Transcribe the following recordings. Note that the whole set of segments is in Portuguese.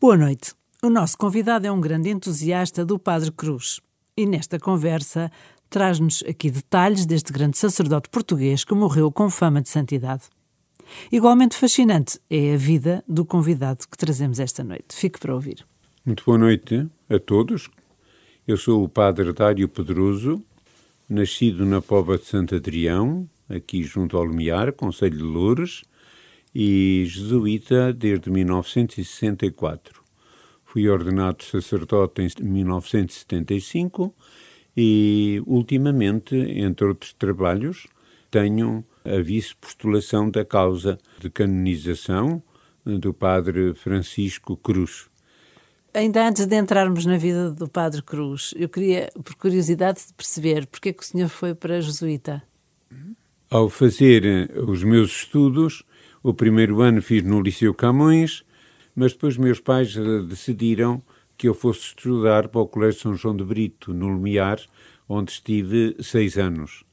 Boa noite. O nosso convidado é um grande entusiasta do Padre Cruz e nesta conversa traz-nos aqui detalhes deste grande sacerdote português que morreu com fama de santidade. Igualmente fascinante é a vida do convidado que trazemos esta noite. Fique para ouvir. Muito boa noite a todos. Eu sou o Padre Dário Pedroso, nascido na Pova de Santo Adrião, aqui junto ao Lumiar, Conselho de Loures, e jesuíta desde 1964. Fui ordenado sacerdote em 1975 e, ultimamente, entre outros trabalhos, tenho a vice-postulação da causa de canonização do Padre Francisco Cruz. Ainda antes de entrarmos na vida do Padre Cruz, eu queria, por curiosidade, perceber porque é que o senhor foi para jesuíta. Ao fazer os meus estudos, o primeiro ano fiz no Liceu Camões, mas depois meus pais eh, decidiram que eu fosse estudar para o Colégio São João de Brito, no Lumiar, onde estive seis anos.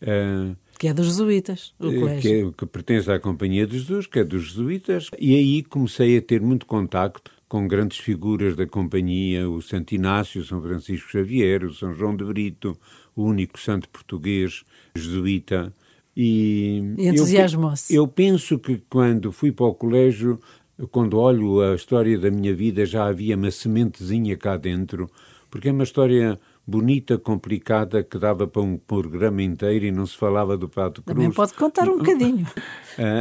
Uh, que é dos jesuítas, o colégio. Que, é, que pertence à Companhia de Jesus, que é dos jesuítas. E aí comecei a ter muito contacto com grandes figuras da companhia, o Santo Inácio, o São Francisco Xavier, o São João de Brito, o único santo português jesuíta. E, e entusiasmou-se. Eu, eu penso que quando fui para o colégio, quando olho a história da minha vida, já havia uma sementezinha cá dentro, porque é uma história bonita, complicada, que dava para um programa inteiro e não se falava do Padre Cruz. Também pode contar um bocadinho.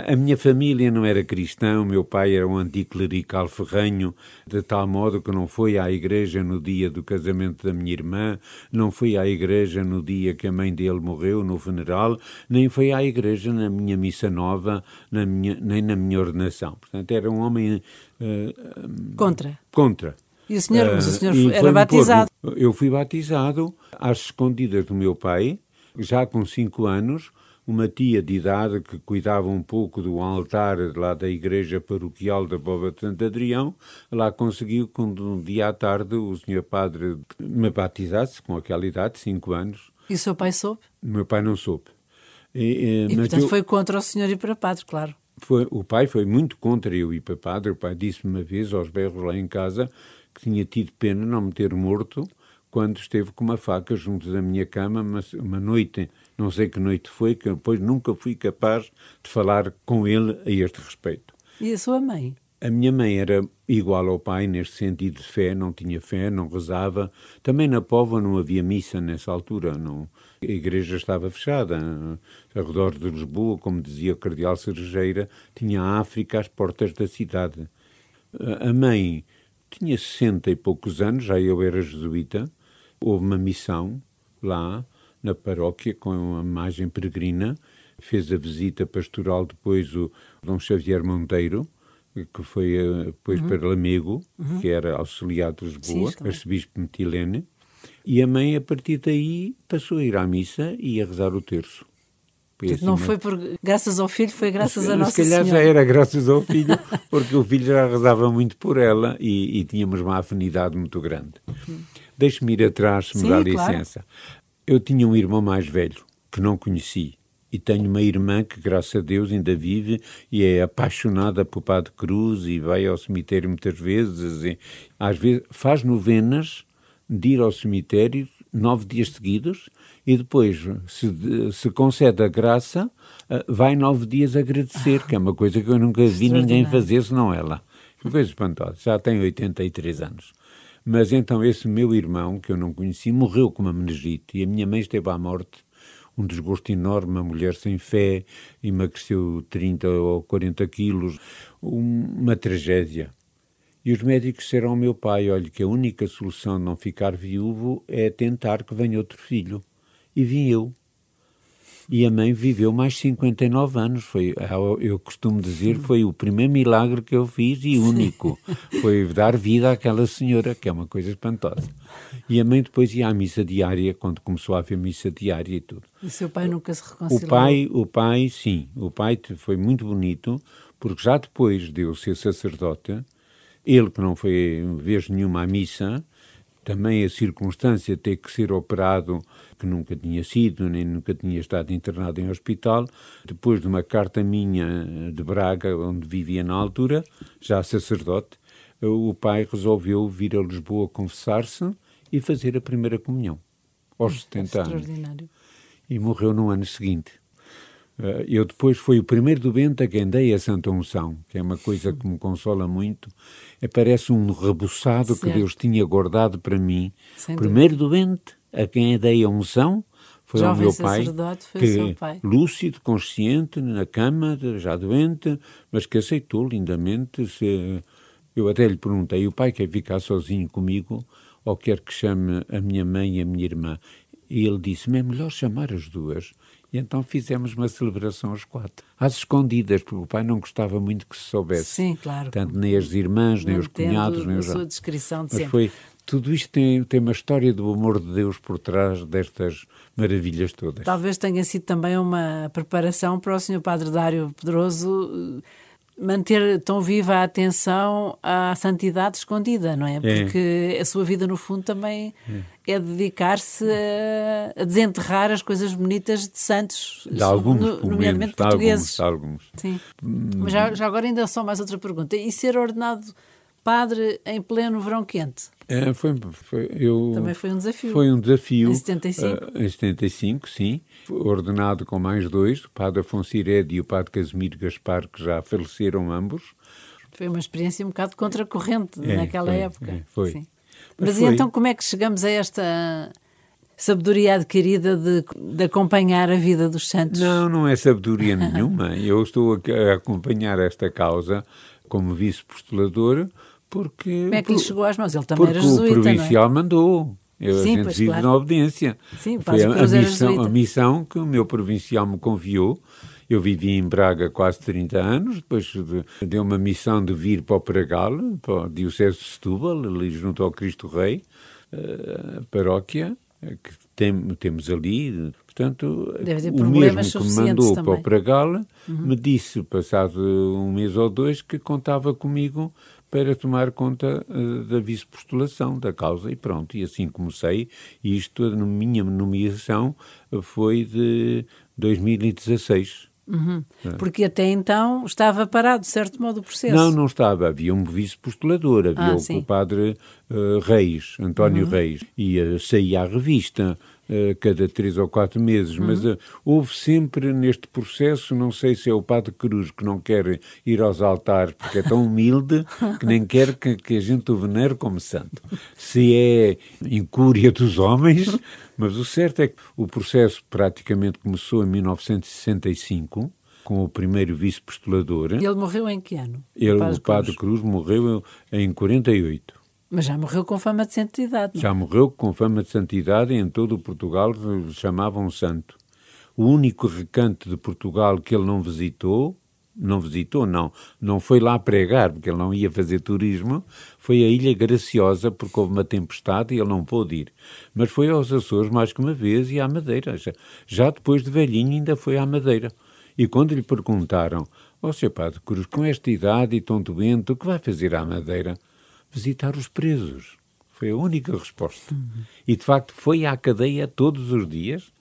a minha família não era cristã, o meu pai era um anticlerical ferranho, de tal modo que não foi à igreja no dia do casamento da minha irmã, não foi à igreja no dia que a mãe dele morreu, no funeral, nem foi à igreja na minha missa nova, na minha, nem na minha ordenação. Portanto, era um homem... Uh, contra. Contra. E o senhor, uh, o senhor era batizado? Eu fui batizado às escondidas do meu pai, já com cinco anos, uma tia de idade que cuidava um pouco do altar lá da igreja paroquial da Bova de Santo Adrião, lá conseguiu que um dia à tarde o senhor padre me batizasse com aquela idade, cinco anos. E o seu pai soube? Meu pai não soube. E, e portanto eu... foi contra o senhor ir para padre, claro. Foi, o pai foi muito contra eu ir para padre. O pai disse-me uma vez aos berros lá em casa que tinha tido pena não me ter morto quando esteve com uma faca junto da minha cama, mas uma noite, não sei que noite foi, que depois nunca fui capaz de falar com ele a este respeito. E a sua mãe? A minha mãe era igual ao pai neste sentido de fé, não tinha fé, não rezava. Também na Póvoa não havia missa nessa altura, não. A igreja estava fechada. Ao redor de Lisboa, como dizia o cardeal Cerejeira, tinha a África às portas da cidade. A mãe tinha sessenta e poucos anos, já eu era jesuíta, houve uma missão lá na paróquia com uma imagem peregrina, fez a visita pastoral depois o Dom Xavier Monteiro, que foi eh, depois uhum. para Lamego, uhum. que era auxiliar de Lisboa, Sim, arcebispo Metilene, e a mãe, a partir daí, passou a ir à missa e a rezar o terço. Assim, não foi por graças ao filho, foi graças a Nossa Se calhar Senhora. já era graças ao filho, porque o filho já rezava muito por ela e, e tínhamos uma afinidade muito grande. Deixe-me ir atrás, se me Sim, dá licença. Claro. Eu tinha um irmão mais velho, que não conheci, e tenho uma irmã que, graças a Deus, ainda vive e é apaixonada por Padre Cruz e vai ao cemitério muitas vezes. E, às vezes faz novenas de ir ao cemitério nove dias seguidos e depois, se, se concede a graça, eh, vai nove dias agradecer, que é uma coisa que eu nunca vi ninguém fazer senão ela. Que coisa espantosa. Já tem 83 anos. Mas então esse meu irmão, que eu não conheci, morreu com uma meningite e a minha mãe esteve à morte. Um desgosto enorme, uma mulher sem fé, emagreceu 30 ou 40 quilos, uma tragédia. E os médicos disseram ao meu pai: olha, que a única solução de não ficar viúvo é tentar que venha outro filho. E vim eu. E a mãe viveu mais 59 anos. Foi, eu costumo dizer, foi o primeiro milagre que eu fiz e único. Foi dar vida àquela senhora, que é uma coisa espantosa. E a mãe depois ia à missa diária, quando começou a haver missa diária e tudo. E seu pai nunca se reconciliou? O pai, o pai, sim. O pai foi muito bonito, porque já depois de eu ser sacerdote, ele que não foi vez nenhuma à missa, também a circunstância de ter que ser operado, que nunca tinha sido, nem nunca tinha estado internado em hospital, depois de uma carta minha de Braga, onde vivia na altura, já sacerdote, o pai resolveu vir a Lisboa confessar-se e fazer a primeira comunhão, aos 70 anos. E morreu no ano seguinte. Eh, eu depois fui o primeiro doente a quem dei a Santa Unção, que é uma coisa que me consola muito. É, parece um rebuçado que Deus tinha guardado para mim. Sem primeiro dúvida. doente a quem dei a unção foi Jovem ao meu pai, que pai. lúcido, consciente, na cama, já doente, mas que aceitou lindamente. Se... Eu até lhe perguntei, o pai quer ficar sozinho comigo ou quer que chame a minha mãe e a minha irmã? E ele disse-me, é melhor chamar as duas. E então fizemos uma celebração aos quatro, às escondidas, porque o pai não gostava muito que se soubesse. Sim, claro. Tanto nem as irmãs, nem os cunhados, nem os... a sua descrição de Mas sempre. foi tudo isto tem, tem uma história do amor de Deus por trás destas maravilhas todas. Talvez tenha sido também uma preparação para o Sr. Padre Dário Pedroso eh, manter tão viva a atenção à santidade escondida, não é? Porque é. a sua vida, no fundo, também é, é dedicar-se a, a, desenterrar as coisas bonitas de santos, de alguns, no, nomeadamente portugueses. De alguns, de alguns. Sim. Mas já, já agora ainda só mais outra pergunta. E ser ordenado padre em pleno verão quente? É, foi, foi, eu, Também foi um desafio. Foi um desafio. Em 75? Uh, em 75, sim. Ordenado com mais dois, o padre Afonso Irede e o padre Casimiro Gaspar, que já faleceram ambos. Foi uma experiência um bocado contracorrente é, naquela foi, época. É, foi. Sim. Mas, Mas e então como é que chegamos a esta sabedoria adquirida de, de, acompanhar a vida dos santos? Não, não é sabedoria nenhuma. Eu estou a acompanhar esta causa como vice-postulador porque... Como é que lhe chegou às mãos? Ele também era jesuíta, o provincial é? mandou. Eu, Sim, a gente claro. na obediência. Sim, Foi a, a, missão, a missão que o meu provincial me confiou. Eu vivi em Braga quase 30 anos, depois de, deu uma missão de vir para o Pragal, para o Diocese de Setúbal, ali junto ao Cristo Rei, eh, a paróquia que tem, temos ali. Portanto, o mesmo que me mandou também. para o Pragal uhum. me disse, passado um mês ou dois, que contava comigo para tomar conta uh, da vice-postulação da causa e pronto, e assim comecei, e isto, a minha nomeação foi de 2016. Uhum. É. Porque até então estava parado, de certo modo, o processo. Não, não estava. Havia um vice-postulador, havia ah, o, o, padre uh, Reis, António uhum. Reis, e uh, saía à revista. Eh, cada três ou quatro meses, uhum. mas uh, houve sempre neste processo, não sei se é o Padre Cruz que não quer ir aos altares porque é tão humilde que nem quer que, que a gente o venere como santo. Se é incúria dos homens, mas o certo é que o processo praticamente começou em 1965, com o primeiro vice-postulador. Ele morreu em que ano? Ele, o Padre, o Padre Cruz. Cruz morreu em 48. Mas já morreu com fama de santidade. Não? Já morreu com fama de santidade e em todo o Portugal chamavam santo. O único recanto de Portugal que ele não visitou, não visitou, não, não foi lá pregar, porque ele não ia fazer turismo, foi a Ilha Graciosa, porque houve uma tempestade e ele não pôde ir. Mas foi aos Açores mais que uma vez e à Madeira. Já, já depois de velhinho ainda foi à Madeira. E quando lhe perguntaram, ó oh, Padre Cruz, com esta idade e tão doente, o que vai fazer à Madeira? Visitar os presos. Foi a única resposta. Uhum. E, de facto, foi à cadeia todos os dias,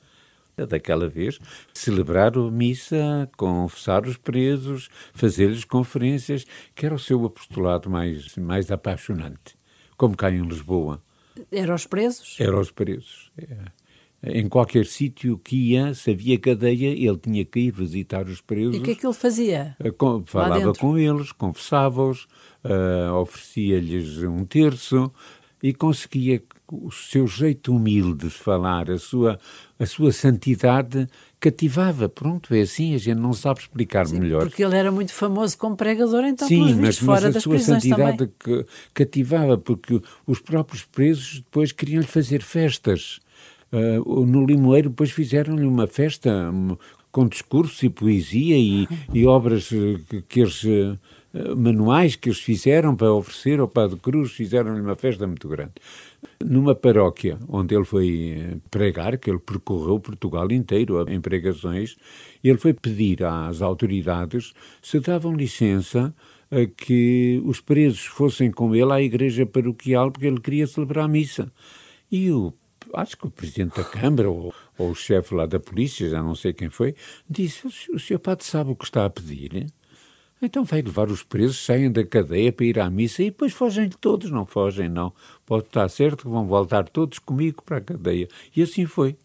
daquela vez, celebrar a missa, confessar os presos, fazer-lhes conferências, que era o seu apostolado mais, mais apaixonante. Como cá em Lisboa. Era os presos? Era os presos. É. Em qualquer sítio que ia, se havia cadeia, ele tinha que ir visitar os presos. E o que é que ele fazia? Falava com eles, confessava-os, uh, oferecia-lhes um terço e conseguia o seu jeito humilde de falar, a sua, a sua santidade cativava. Pronto, é assim, a gente não sabe explicar Sim, melhor. Porque ele era muito famoso como pregador, então, Sim, mas, fora mas a sua santidade cativava, porque os próprios presos depois queriam-lhe fazer festas. Uh, no Limoeiro depois fizeram-lhe uma festa com discurso e poesia e, e obras que, que eles manuais que eles fizeram para oferecer ao Padre Cruz, fizeram-lhe uma festa muito grande. Numa paróquia onde ele foi eh, pregar, que ele percorreu Portugal inteiro em pregações, ele foi pedir às autoridades se davam licença a que os presos fossem com ele à igreja paroquial porque ele queria celebrar a missa. E o acho que o presidente da Câmara ou, ou o chefe lá da polícia, já não sei quem foi, disse: o senhor padre sabe o que está a pedir? Então vai levar os presos, saem da cadeia para ir à missa e depois fogem todos. Não fogem, não. Pode estar certo que vão voltar todos comigo para a cadeia. E assim foi.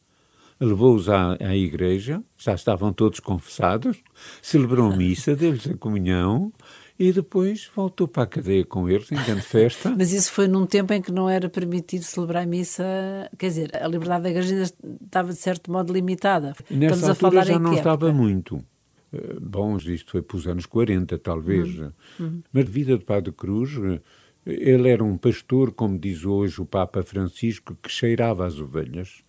Levou-os à, à igreja, já estavam todos confessados, celebrou missa, deu-lhes a comunhão e depois voltou para a cadeia com eles, em grande festa. Mas isso foi num tempo em que não era permitido celebrar a missa, quer dizer, a liberdade da igreja ainda estava de certo modo limitada. Nessa Estamos altura a falar já não estava muito. Eh, bom, isto foi para os anos 40, talvez. Uhum. Uhum. Mas a vida de Padre Cruz, eh, ele era um pastor, como diz hoje o Papa Francisco, que cheirava as ovelhas,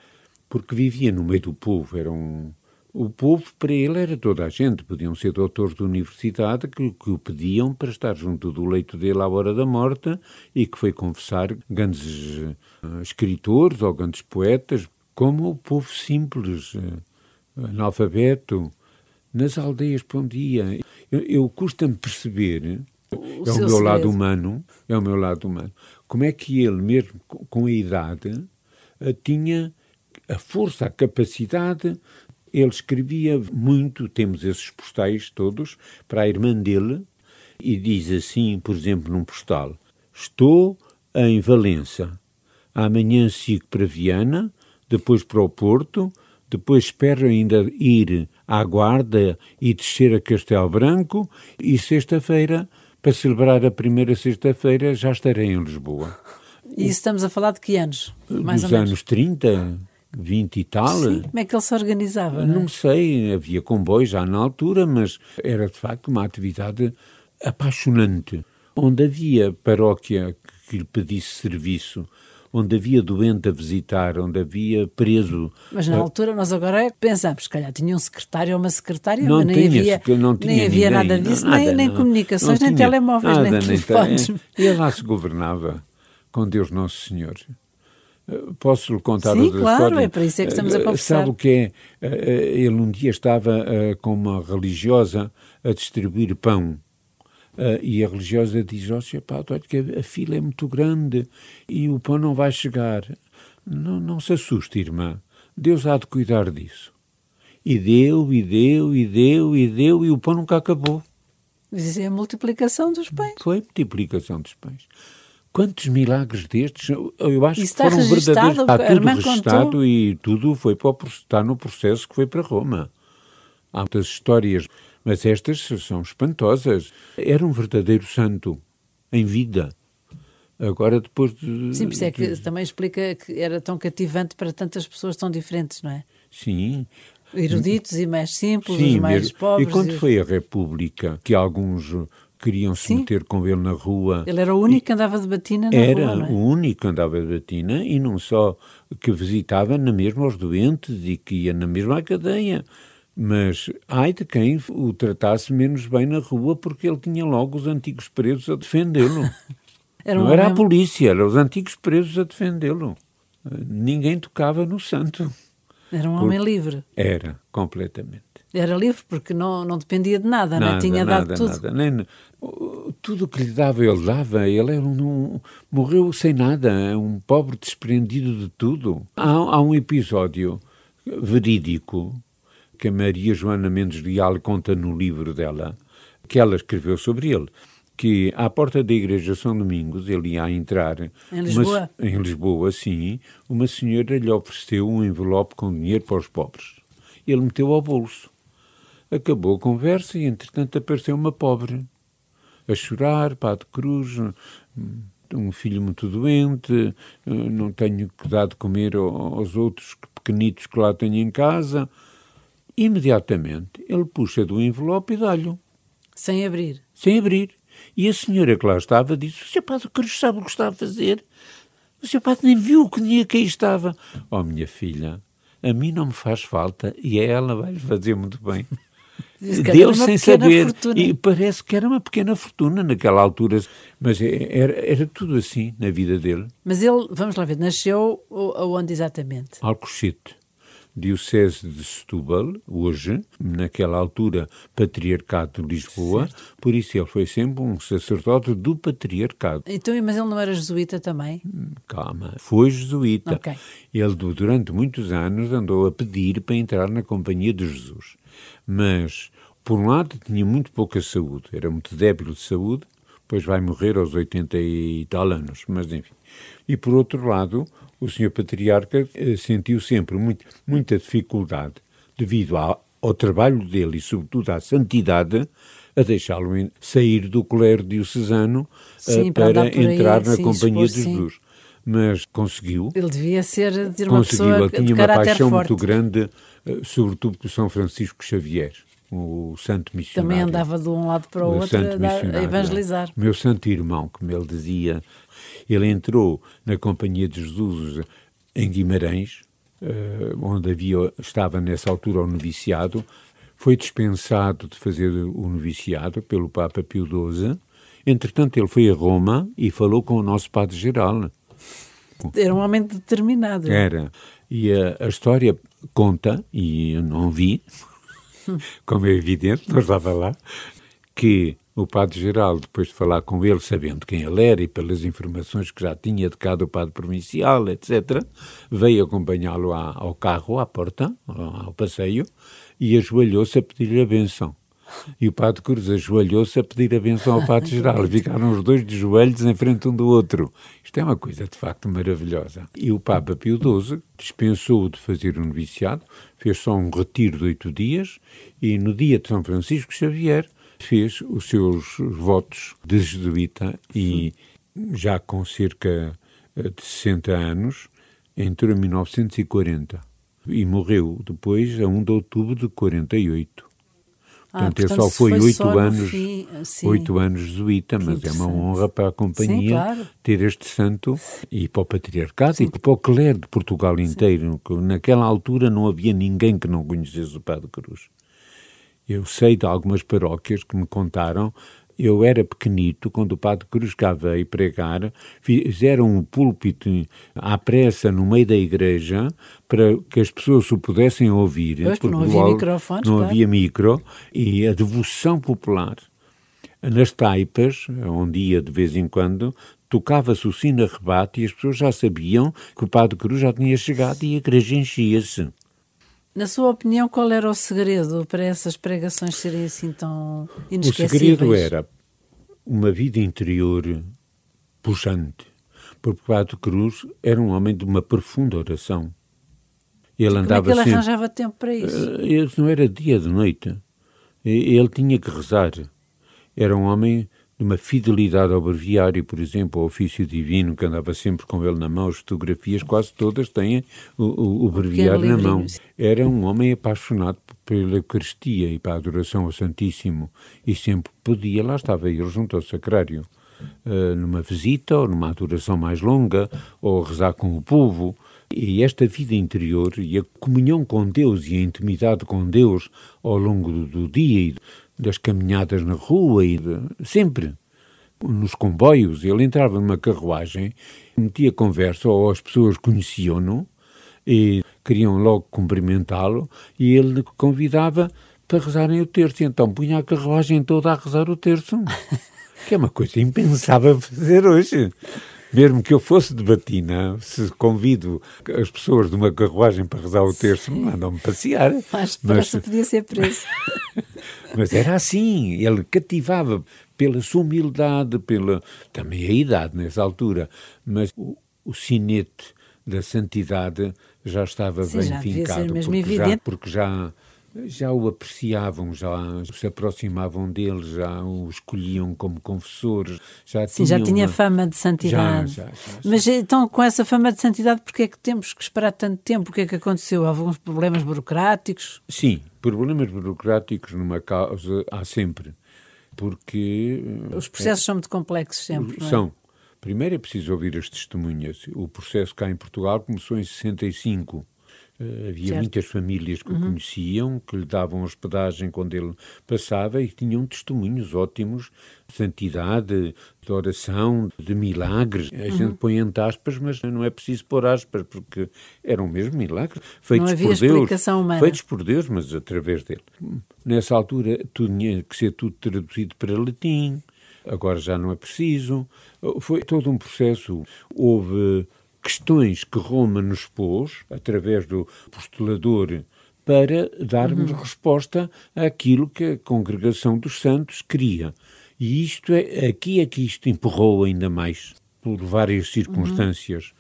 porque vivia no meio do povo, era um, o povo, para ele, era toda a gente. Podiam ser doutores de universidade que, que, o pediam para estar junto do leito dele à hora da morte e que foi confessar grandes uh, escritores ou grandes poetas, como o povo simples, uh, analfabeto, nas aldeias para onde ia. Eu, eu custa-me perceber, o é o meu segredo. lado humano, é o meu lado humano, como é que ele, mesmo com a idade, uh, tinha a força, a capacidade ele escrevia muito, temos esses postais todos, para a irmã dele, e diz assim, por exemplo, num postal: Estou em Valença. Amanhã sigo para Viana, depois para o Porto, depois espero ainda ir à Guarda e descer a Castelo Branco, e sexta-feira, para celebrar a primeira sexta-feira, já estarei em Lisboa. E estamos a falar de que anos? Mais Dos anos 30, 20 e tal. Sim, como é que ele se organizava? Não, é? sei, havia comboios já na altura, mas era de facto uma atividade apaixonante. Onde havia paróquia que lhe pedisse serviço, onde havia doente a visitar, onde havia preso. Mas na uh, altura nós agora pensamos, se calhar tinha um secretário ou uma secretária, não mas nem havia, não tinha nem havia ninguém, nada disso, nada, nem, nem comunicações, nem telemóveis, nada, nem telefones. E lá se governava com Deus Nosso Senhor. Posso lhe contar Sim, outra claro, história? é para isso é que estamos a eh, conversar. Sabe o que é? Ele um dia estava com uma religiosa a distribuir pão. E a religiosa diz, ó oh, Padre, olha que a fila é muito grande e o pão não vai chegar. Não, não se assuste, irmã. Deus há de cuidar disso. E deu, e deu, e deu, e deu, e o pão nunca acabou. Mas é a multiplicação dos pães. Foi a multiplicação dos pães. Quantos milagres destes? Eu acho que foram verdadeiros. Está tudo registado e tudo foi para está no processo que foi para Roma. Há muitas histórias, mas estas são espantosas. Era um verdadeiro santo em vida. Agora, depois de. Sim, por isso é que também explica que era tão cativante para tantas pessoas tão diferentes, não é? Sim. Eruditos e mais simples, Sim, os mais mesmo. pobres. E quando e... foi a República, que alguns queriam se Sim. meter com ele na rua. Ele era o único que andava de batina na era rua, Era é? o único que andava de batina e não só que visitava na mesma os doentes e que ia na mesma cadeia. Mas ai de quem o tratasse menos bem na rua porque ele tinha logo os antigos presos a defendê-lo. um não era a polícia, eram os antigos presos a defendê-lo. Ninguém tocava no santo. Era um homem livre. Era, completamente. Era livre porque não, não dependia de nada, nada não tinha nada, dado tudo. Nada. Nem, tudo o que lhe dava, ele dava. Ele era um, morreu sem nada, um pobre desprendido de tudo. Há, há um episódio verídico que a Maria Joana Mendes Leal conta no livro dela, que ela escreveu sobre ele que à porta da igreja São Domingos, ele ia entrar... Em Lisboa? Uma, em Lisboa, sim. Uma senhora lhe ofereceu um envelope com dinheiro para os pobres. Ele meteu ao bolso. Acabou a conversa e, entretanto, apareceu uma pobre a chorar, Padre Cruz, um filho muito doente, não tenho que dar de comer aos outros pequenitos que lá tenho em casa. Imediatamente ele puxa do envelope e dá-lhe. Sem abrir? Sem abrir. E a senhora que lá estava disse: O Sr. Padre Cruz sabe o que está a fazer? O Sr. Padre nem viu o que que aí estava. Oh, minha filha, a mim não me faz falta e a ela vai-lhe fazer muito bem. Deu sem saber. Fortuna. E parece que era uma pequena fortuna naquela altura. Mas é, era, era tudo assim na vida dele. Mas ele, vamos lá ver, nasceu onde exatamente? Alcochete. Diocese de Setúbal, hoje, naquela altura, Patriarcado de Lisboa, certo. por isso ele foi sempre um sacerdote do Patriarcado. Então, mas ele não era jesuíta também? Calma, foi jesuíta. Okay. Ele, durante muitos anos, andou a pedir para entrar na Companhia de Jesus. Mas por um lado, tinha muito pouca saúde, era muito débil de saúde, depois vai morrer aos 80 e tal anos, mas enfim. E por outro lado, o senhor patriarca eh, sentiu sempre muito, muita dificuldade devido ao, ao trabalho dele e, sobretudo, à santidade, a deixá-lo sair do clero diocesano eh, sim, para, para entrar aí, na sim, Companhia de Jesus. Sim. Mas conseguiu. Ele devia ser de uma conseguiu. pessoa Ele tinha uma paixão forte. muito grande, eh, sobretudo por São Francisco Xavier o santo missionário. Também andava de um lado para o, o outro a, evangelizar. Meu santo irmão, como ele dizia, ele entrou na Companhia de Jesus em Guimarães, eh, onde havia, estava nessa altura o noviciado, foi dispensado de fazer o noviciado pelo Papa Pio XII. Entretanto, ele foi a Roma e falou com o nosso Padre-Geral. Era um homem determinado. Era. E a, a história conta, e eu não vi, como é evidente, não estava lá, que o Padre-Geral, depois de falar com ele, sabendo quem ele era e pelas informações que já tinha de cá do Padre Provincial, etc., veio acompanhá-lo ao carro, à porta, ao passeio, e ajoelhou-se a pedir-lhe a benção. E o Padre Cruz ajoelhou-se a pedir a benção ao Padre Geral. Ficaram os dois de joelhos em frente um do outro. Isto é uma coisa de facto maravilhosa. E o Papa Pio XII dispensou de fazer o um noviciado, fez só um retiro de oito dias e no dia de São Francisco Xavier fez os seus votos de jesuíta e já com cerca eh, de 60 anos, entrou em 1940 e morreu depois a 1 de outubro de 48. Ah, portanto, ele só foi oito anos, oito anos jesuíta, mas é uma honra para a companhia sim, claro. ter este santo e para o patriarcado sim. e para o clero de Portugal inteiro. Naquela altura não havia ninguém que não conhecesse o Padre Cruz. Eu sei de algumas paróquias que me contaram eu era pequenito, quando o Padre Cruz cá veio pregar, fizeram um púlpito à pressa no meio da igreja para que as pessoas o pudessem ouvir. Pois, porque não havia microfones, Não claro. havia micro. E a devoção popular nas taipas, onde ia de vez em quando, tocava-se o sino a rebate e as pessoas já sabiam que o Padre Cruz já tinha chegado e a igreja enchia-se. Na sua opinião, qual era o segredo para essas pregações serem assim tão inesquecíveis? O segredo era uma vida interior puxante. Porque o Padre Cruz era um homem de uma profunda oração. Ele Como andava é que ele sempre... arranjava tempo para isso? Eh, ele não era dia de noite. Ele tinha que rezar. Era um homem de uma fidelidade ao breviário, por exemplo, ao ofício divino, que andava sempre com ele na mão, as fotografias quase todas têm o, o, o breviário na mão. Era um homem apaixonado pela Eucaristia e para a adoração ao Santíssimo, e sempre podia, lá estava ele junto ao sacrário, uh, numa visita ou numa adoração mais longa, ou rezar com o povo. E esta vida interior e a comunhão com Deus e a intimidade com Deus ao longo do, do dia e das caminhadas na rua e de, sempre nos comboios. Ele entrava numa carruagem, metia conversa, ou as pessoas conheciam-no e queriam logo cumprimentá-lo, e ele convidava para rezarem o terço. Então punha a carruagem toda a rezar o terço, que é uma coisa impensável fazer hoje. Mesmo que eu fosse de batina, se convido as pessoas de uma carruagem para rezar o terço, mandam-me passear. Mas, mas podia ser preso. mas era assim, ele cativava pela sua humildade, pela também a idade nessa altura, mas o, o sinete da santidade já estava Sim, bem já fincado, porque já, porque já já o apreciavam, já se aproximavam dele, já o escolhiam como confessor, já Sim, já tinha uma... fama de santidade. Já, já, já, Mas então, com essa fama de santidade, porquê é que temos que esperar tanto tempo? O que é que aconteceu? Alguns problemas burocráticos? Sim, problemas burocráticos numa causa há sempre, porque... Os processos é, são muito complexos sempre, é? São. Primeiro é preciso ouvir as testemunhas. O processo cá em Portugal começou em 65 Uh, havia certo. muitas famílias que uhum. o conheciam, que lhe davam hospedagem quando ele passava e tinham testemunhos ótimos de santidade, de oração, de milagres. A uhum. gente põe entre aspas, mas não é preciso pôr aspas, porque eram mesmo milagres feitos por Deus. Humana. Feitos por Deus, mas através dele. Nessa altura, tudo tinha que ser tudo traduzido para latim, agora já não é preciso. Foi todo um processo. Houve questões que Roma nos pôs, através do postulador para darmos uhum. resposta àquilo que a congregação dos santos queria. E isto é, aqui é que isto empurrou ainda mais, por várias circunstâncias.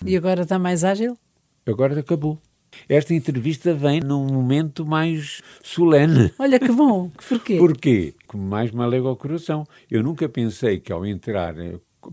Uhum. E agora está mais ágil? Agora acabou. Esta entrevista vem num momento mais solene. Olha que bom. Porquê? Porquê? Como mais me alega ao coração. Eu nunca pensei que ao entrar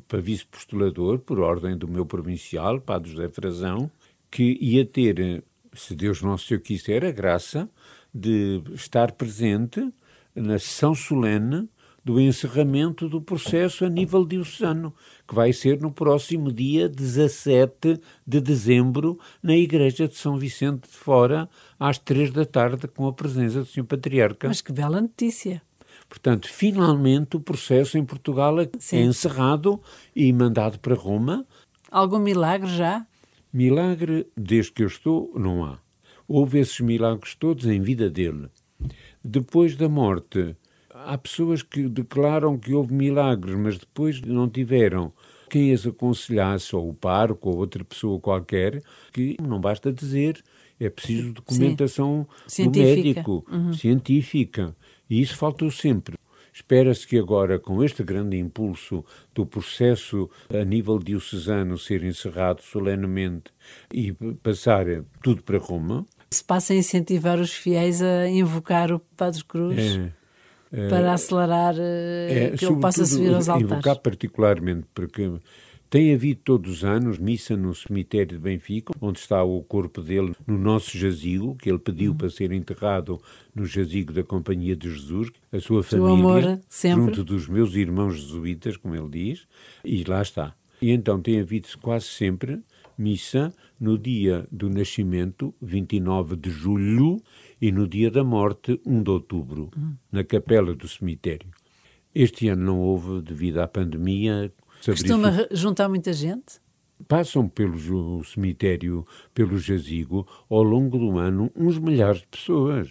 para vice-postulador, por ordem do meu provincial, Padre José Frazão, que ia ter, se Deus não se o quiser, a graça de estar presente na sessão solene do encerramento do processo a nível diocesano, que vai ser no próximo dia 17 de dezembro, na Igreja de São Vicente de Fora, às três da tarde, com a presença do Sr. Patriarca. Mas que bela notícia! Portanto, finalmente o processo em Portugal é Sim. encerrado e mandado para Roma. Algum milagre já? Milagre, desde que eu estou, não há. Houve esses milagres todos em vida dele. Depois da morte, há pessoas que declaram que houve milagres, mas depois não tiveram quem as aconselhasse, ou o parco, ou outra pessoa qualquer, que não basta dizer, é preciso documentação Sim. do médico, uhum. científica. E isso faltou sempre. Espera-se que agora, com este grande impulso do processo a nível diocesano ser encerrado solenemente e passar tudo para Roma. Se passa a incentivar os fiéis a invocar o Padre Cruz. É para acelerar é, que ele possa subir aos altares. Invocar particularmente, porque tem havido todos os anos missa no cemitério de Benfica, onde está o corpo dele no nosso jazigo, que ele pediu uhum. para ser enterrado no jazigo da Companhia de Jesus, a sua família, amor, junto dos meus irmãos jesuítas, como ele diz, e lá está. E então tem havido quase sempre missa no dia do nascimento, 29 de julho, e no dia da morte, 1 de outubro, uhum. na capela do cemitério. Este ano não houve devido à pandemia, Costuma juntar muita gente? Passam pelo cemitério, pelo jazigo, ao longo do ano, uns milhares de pessoas.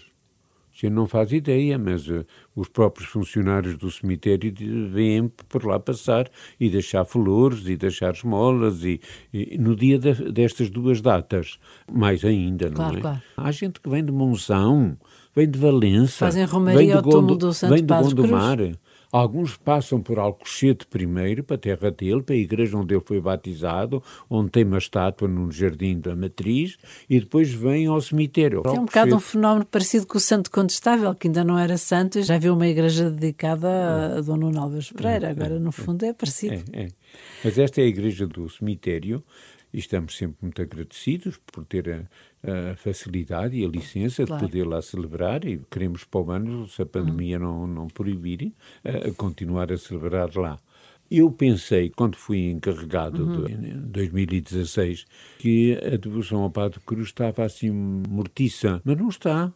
Você não faz ideia, mas uh, os próprios funcionários do cemitério vêm por lá passar e deixar flores e deixar esmolas e, e no dia de, destas duas datas, mais ainda, claro, não é? Claro. Há gente que vem de Monção, vem de Valença, Fazem romaria vem de, Gondo, do Santo vem de Gondomar. Cruz. Alguns passam por Alcochete primeiro, para a terra dele, para a igreja onde ele foi batizado, onde tem uma estátua no jardim da Matriz, e depois vêm ao cemitério. É um bocado um fenómeno parecido com o Santo Condestável, que ainda não era santo, e já viu uma igreja dedicada a Dom Nuno Alves Pereira. Agora, no fundo, é parecido. É, é. Mas esta é a igreja do cemitério, e estamos sempre muito agradecidos por ter a, a facilidade e a licença claro. de poder lá celebrar e queremos para o ano, se a pandemia não, não proibir, a, a continuar a celebrar lá. Eu pensei, quando fui encarregado uhum. em 2016, que a devoção ao Padre Cruz estava assim mortiça, mas não está,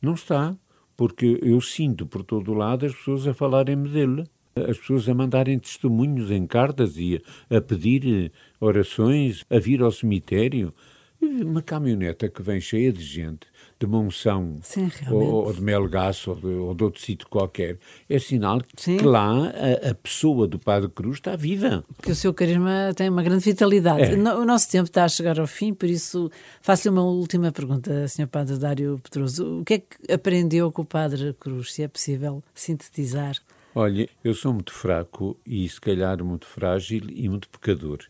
não está, porque eu sinto por todo lado as pessoas a falarem-me dele as pessoas a mandarem testemunhos em cartas e a, pedir orações, a vir ao cemitério. Uma caminhoneta que vem cheia de gente, de Monção, Sim, ou, ou, de Melgaço, ou de, ou de, outro sítio qualquer, é sinal Sim. que lá a, a, pessoa do Padre Cruz está viva. Porque o seu carisma tem uma grande vitalidade. É. O nosso tempo está a chegar ao fim, por isso faço-lhe uma última pergunta, Sr. Padre Dário Pedroso. O que é que aprendeu com o Padre Cruz, se é possível sintetizar? Olha, eu sou muito fraco e se calhar muito frágil e muito pecador.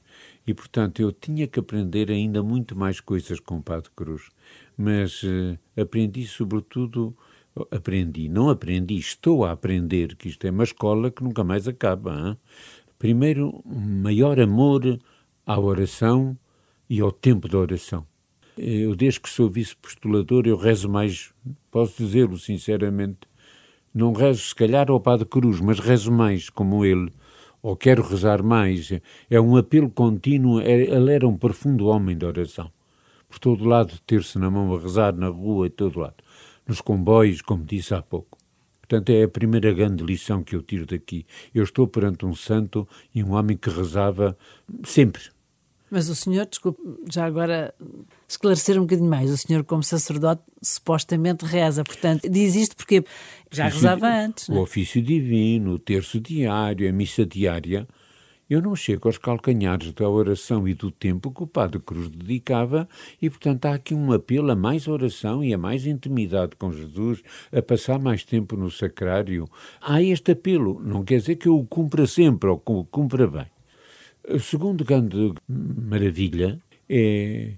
E, portanto, eu tinha que aprender ainda muito mais coisas com o Padre Cruz. Mas uh, aprendi, sobretudo, aprendi, não aprendi, estou a aprender, que isto é uma escola que nunca mais acaba. Hein? Primeiro, maior amor à oração e ao tempo da oração. Eu, desde que sou vice-postulador, eu rezo mais, posso dizê-lo sinceramente, não rezo, se calhar, ao Padre Cruz, mas rezo mais como ele, ou quero rezar mais. É um apelo contínuo. É, ele era um profundo homem de oração. Por todo lado, ter-se na mão a rezar, na rua e todo lado. Nos comboios, como disse há pouco. Portanto, é a primeira grande lição que eu tiro daqui. Eu estou perante um santo e um homem que rezava sempre, mas o senhor, desculpe, já agora esclarecer um bocadinho mais. O senhor, como sacerdote, supostamente reza. Portanto, diz isto porque já rezava antes. O não? ofício divino, o terço diário, a missa diária. eu não chego aos calcanhares da oração e do tempo que o Padre Cruz dedicava, e portanto há aqui um apelo a mais oração e a mais intimidade com Jesus, a passar mais tempo no sacrário. Há este apelo, não quer dizer que eu o cumpra sempre ou que o cumpra bem. A segunda grande maravilha é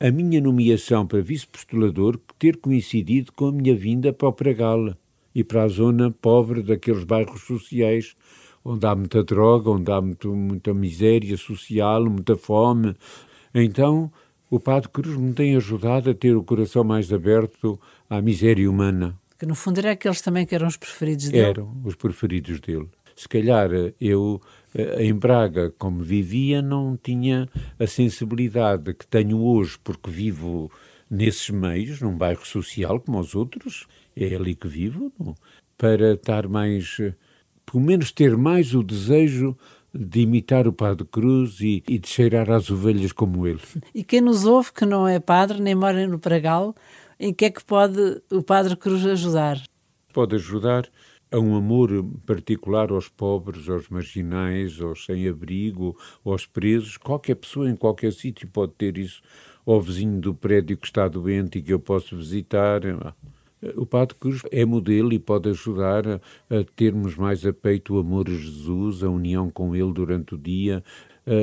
a minha nomeação para vice-postulador ter coincidido com a minha vinda para o Pragal e para a zona pobre daqueles bairros sociais onde há muita droga, onde há muito, muita miséria social, muita fome. Então, o Padre Cruz me tem ajudado a ter o coração mais aberto à miséria humana. Que no fundo eram aqueles também que eram os preferidos dele. Eram os preferidos dele. Se calhar eu, eh, em Braga, como vivia, não tinha a sensibilidade que tenho hoje, porque vivo nesses meios, num bairro social como os outros, é ali que vivo, não? para estar mais eh, pelo menos ter mais o desejo de imitar o Padre Cruz e, e, de cheirar às ovelhas como ele. E quem nos ouve, que não é padre, nem mora no Pragal, em que é que pode o Padre Cruz ajudar? Pode ajudar a um amor particular aos pobres, aos marginais, aos sem-abrigo, aos presos. Qualquer pessoa em qualquer sítio pode ter isso. Ao vizinho do prédio que está doente e que eu posso visitar. O Padre Cruz é modelo e pode ajudar a, a, termos mais a peito o amor a Jesus, a união com Ele durante o dia,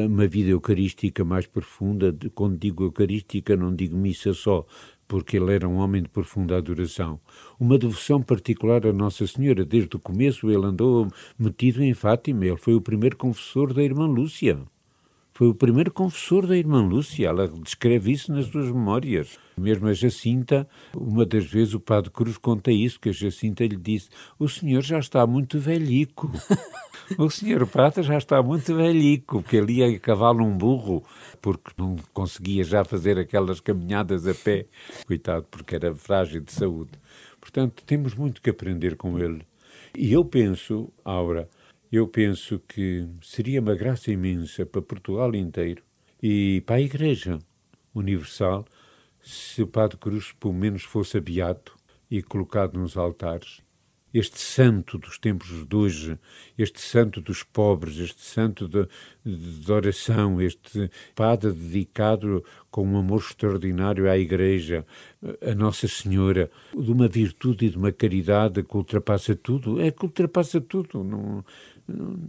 uma vida eucarística mais profunda. Quando digo eucarística, não digo missa só, porque ele era um homem de profunda adoração. Uma devoção particular a Nossa Senhora. Desde o começo ele andou metido em Fátima. Ele foi o primeiro confessor da irmã Lúcia. Foi o primeiro confessor da irmã Lúcia, ela descreve isso nas suas memórias. Mesmo a Jacinta, uma das vezes o Padre Cruz conta isso, que a Jacinta lhe disse, o senhor já está muito velhico. o senhor Prata já está muito velhico, porque ele ia a cavalo um burro, porque não conseguia já fazer aquelas caminhadas a pé, coitado, porque era frágil de saúde. Portanto, temos muito que aprender com ele. E eu penso, Aura, eu penso que seria uma graça imensa para Portugal inteiro e para a Igreja Universal se o Padre Cruz, pelo menos, fosse abeato e colocado nos altares este santo dos tempos de hoje, este santo dos pobres, este santo de, de, oração, este padre dedicado com um amor extraordinário à Igreja, a Nossa Senhora, de uma virtude e de uma caridade que ultrapassa tudo, é que ultrapassa tudo. Não,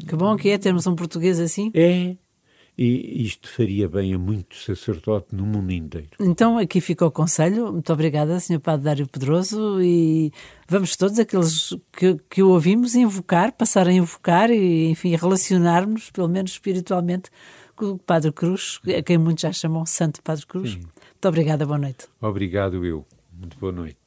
que bom que é termos um português assim. É, e isto faria bem a muito sacerdote no mundo inteiro. Então aqui fica o conselho. Muito obrigada, Sr. Padre Dário Pedroso, e vamos todos, aqueles que, que o ouvimos, invocar, passar a invocar e, enfim, relacionarmos, pelo menos espiritualmente, com o Padre Cruz, a quem muitos já chamam Santo Padre Cruz. Sim. Muito obrigada, boa noite. Obrigado eu. Muito boa noite.